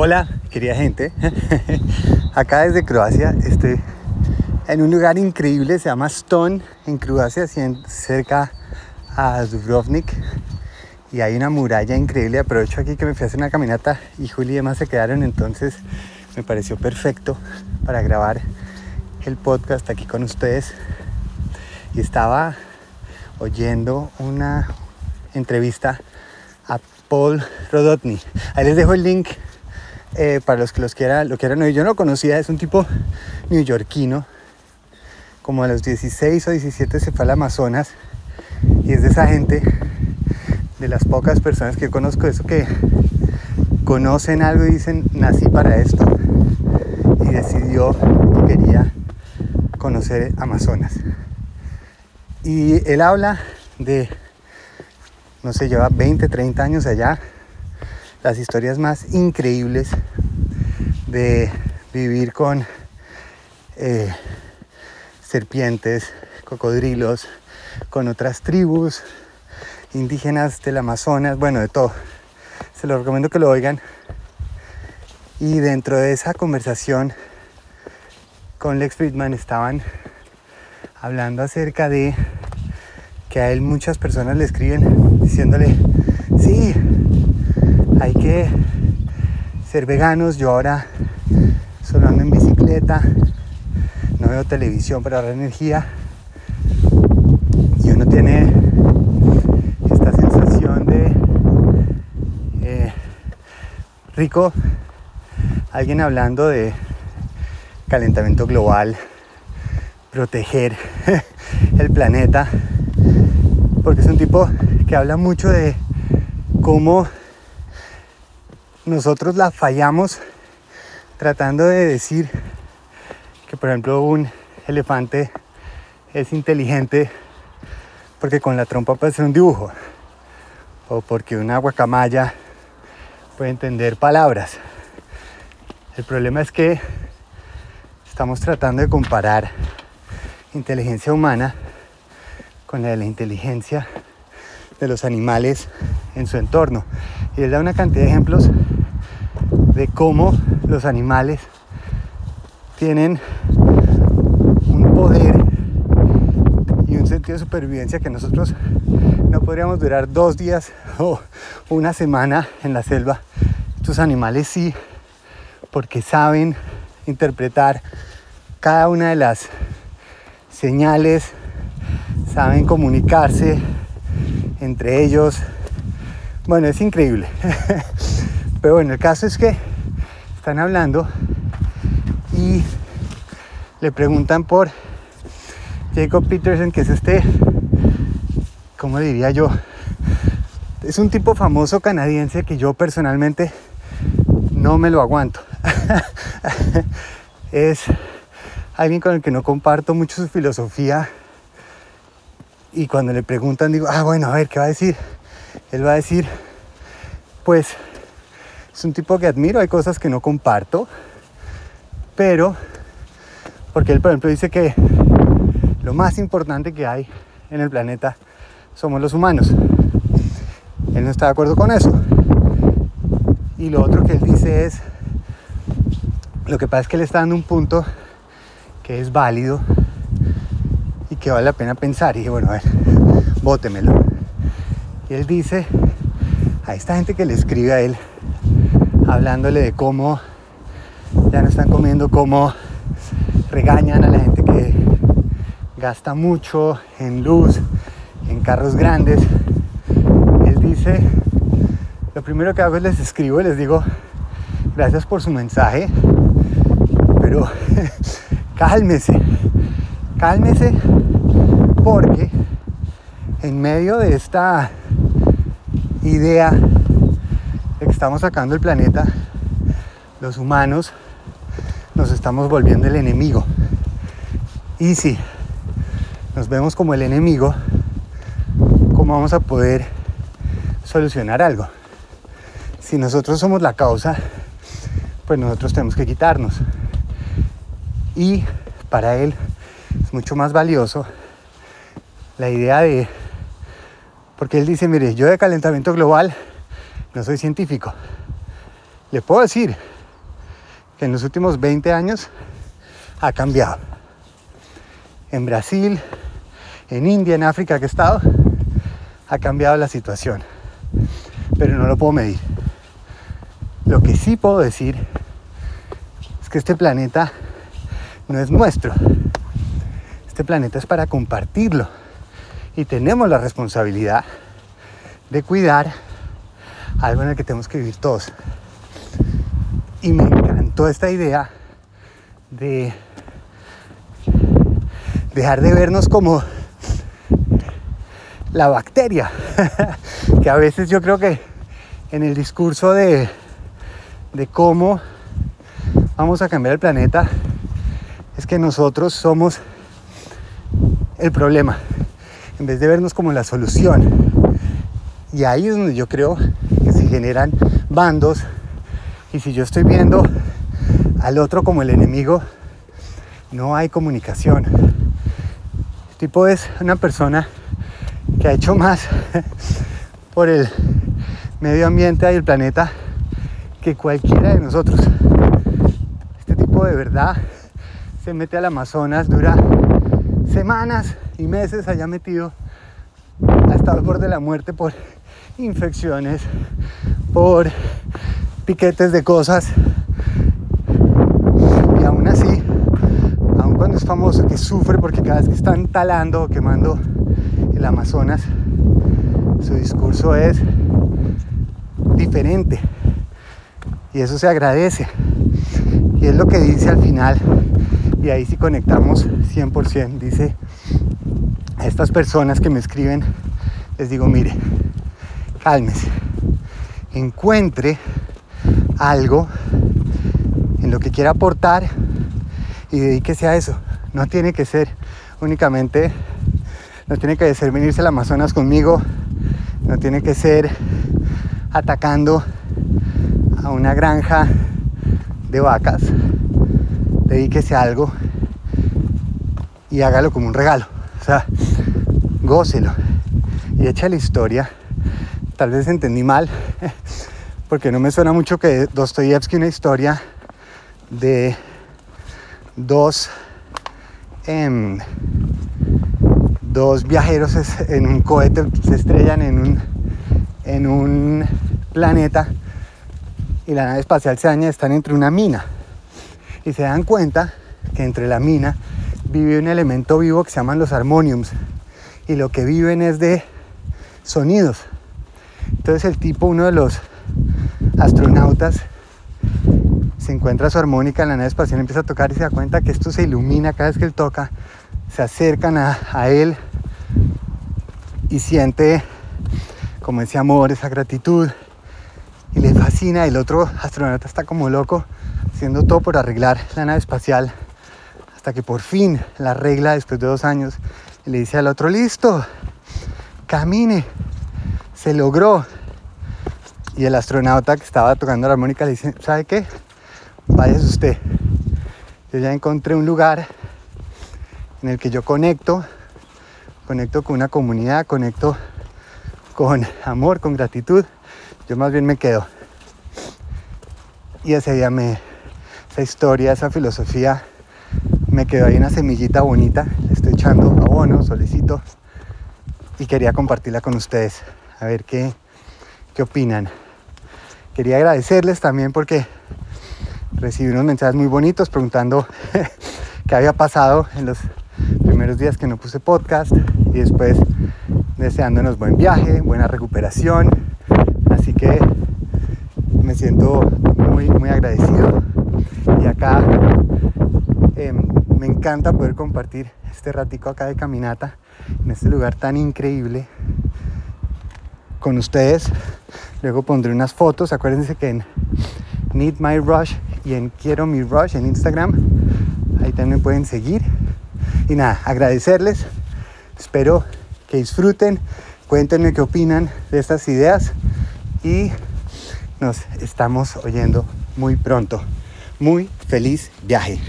Hola, querida gente. Acá desde Croacia estoy en un lugar increíble, se llama Stone, en Croacia, cerca a Dubrovnik. Y hay una muralla increíble. Aprovecho aquí que me fui a hacer una caminata y Juli y demás se quedaron, entonces me pareció perfecto para grabar el podcast aquí con ustedes. Y estaba oyendo una entrevista a Paul Rodotny. Ahí les dejo el link eh, para los que los quieran, lo quieran oír. Yo no conocía, es un tipo neoyorquino. Como a los 16 o 17 se fue al Amazonas y es de esa gente, de las pocas personas que conozco, eso que conocen algo y dicen, nací para esto. Y decidió que quería conocer Amazonas. Y él habla de, no sé, lleva 20, 30 años allá las historias más increíbles de vivir con eh, serpientes, cocodrilos, con otras tribus indígenas del Amazonas, bueno, de todo. Se lo recomiendo que lo oigan. Y dentro de esa conversación con Lex Friedman estaban hablando acerca de que a él muchas personas le escriben diciéndole, sí, hay que ser veganos. Yo ahora solo ando en bicicleta, no veo televisión para ahorrar energía. Y uno tiene esta sensación de eh, rico, alguien hablando de calentamiento global, proteger el planeta, porque es un tipo que habla mucho de cómo nosotros la fallamos tratando de decir que por ejemplo un elefante es inteligente porque con la trompa puede hacer un dibujo o porque una guacamaya puede entender palabras. El problema es que estamos tratando de comparar inteligencia humana con la de la inteligencia de los animales en su entorno. Y él da una cantidad de ejemplos de cómo los animales tienen un poder y un sentido de supervivencia que nosotros no podríamos durar dos días o una semana en la selva. Estos animales sí, porque saben interpretar cada una de las señales, saben comunicarse entre ellos. Bueno, es increíble. Pero bueno, el caso es que están hablando y le preguntan por Jacob Peterson, que es este, ¿cómo diría yo? Es un tipo famoso canadiense que yo personalmente no me lo aguanto. es alguien con el que no comparto mucho su filosofía y cuando le preguntan digo, ah, bueno, a ver, ¿qué va a decir? Él va a decir, pues es un tipo que admiro, hay cosas que no comparto, pero porque él, por ejemplo, dice que lo más importante que hay en el planeta somos los humanos. Él no está de acuerdo con eso. Y lo otro que él dice es, lo que pasa es que él está dando un punto que es válido y que vale la pena pensar. Y dije, bueno, a ver, bótemelo. Y él dice, a esta gente que le escribe a él, hablándole de cómo ya no están comiendo, cómo regañan a la gente que gasta mucho en luz, en carros grandes. Él dice, lo primero que hago es les escribo y les digo, gracias por su mensaje, pero cálmese, cálmese porque en medio de esta idea estamos sacando el planeta, los humanos, nos estamos volviendo el enemigo. Y si nos vemos como el enemigo, ¿cómo vamos a poder solucionar algo? Si nosotros somos la causa, pues nosotros tenemos que quitarnos. Y para él es mucho más valioso la idea de, porque él dice, mire, yo de calentamiento global no soy científico. le puedo decir que en los últimos 20 años ha cambiado. En Brasil, en India, en África que he estado, ha cambiado la situación. Pero no lo puedo medir. Lo que sí puedo decir es que este planeta no es nuestro. Este planeta es para compartirlo. Y tenemos la responsabilidad de cuidar algo en el que tenemos que vivir todos. Y me encantó esta idea de dejar de vernos como la bacteria, que a veces yo creo que en el discurso de, de cómo vamos a cambiar el planeta, es que nosotros somos el problema, en vez de vernos como la solución. Y ahí es donde yo creo se generan bandos. Y si yo estoy viendo al otro como el enemigo, no hay comunicación. El tipo es una persona que ha hecho más por el medio ambiente y el planeta que cualquiera de nosotros. Este tipo de verdad se mete al Amazonas, dura semanas y meses allá metido, ha estado al borde de la muerte por infecciones, por piquetes de cosas. Y aún así, aun cuando es famoso que sufre porque cada vez que están talando o quemando el Amazonas, su discurso es diferente. Y eso se agradece. Y es lo que dice al final. Y ahí sí conectamos 100%. Dice a estas personas que me escriben, les digo, mire, cálmese, encuentre algo en lo que quiera aportar y dedíquese a eso. No tiene que ser únicamente, no tiene que ser venirse al Amazonas conmigo, no tiene que ser atacando a una granja de vacas. Dedíquese a algo y hágalo como un regalo. O sea, gócelo y echa la historia tal vez entendí mal, porque no me suena mucho que Dostoyevsky una historia de dos, em, dos viajeros en un cohete se estrellan en un, en un planeta y la nave espacial se daña, están entre una mina. Y se dan cuenta que entre la mina vive un elemento vivo que se llaman los armoniums y lo que viven es de sonidos entonces el tipo, uno de los astronautas, se encuentra su armónica en la nave espacial, empieza a tocar y se da cuenta que esto se ilumina cada vez que él toca, se acercan a, él y siente como ese amor, esa gratitud y le fascina. El otro astronauta está como loco haciendo todo por arreglar la nave espacial hasta que por fin la arregla después de dos años y le dice al otro, listo, camine se logró. Y el astronauta que estaba tocando la armónica le dice, ¿sabe qué? Váyase usted. Yo ya encontré un lugar en el que yo conecto, conecto con una comunidad, conecto con amor, con gratitud. Yo más bien me quedo. Y ese día me, esa historia, esa filosofía, me quedó ahí una semillita bonita. Le estoy echando abono, solicito. Y quería compartirla con ustedes a ver qué, qué opinan. Quería agradecerles también porque recibí unos mensajes muy bonitos preguntando qué había pasado en los primeros días que no puse podcast y después deseándonos buen viaje, buena recuperación. Así que me siento muy, muy agradecido y acá em, me encanta poder compartir este ratico acá de caminata en este lugar tan increíble con ustedes. Luego pondré unas fotos. Acuérdense que en Need My Rush y en Quiero Mi Rush en Instagram, ahí también pueden seguir. Y nada, agradecerles. Espero que disfruten. Cuéntenme qué opinan de estas ideas. Y nos estamos oyendo muy pronto. Muy feliz viaje.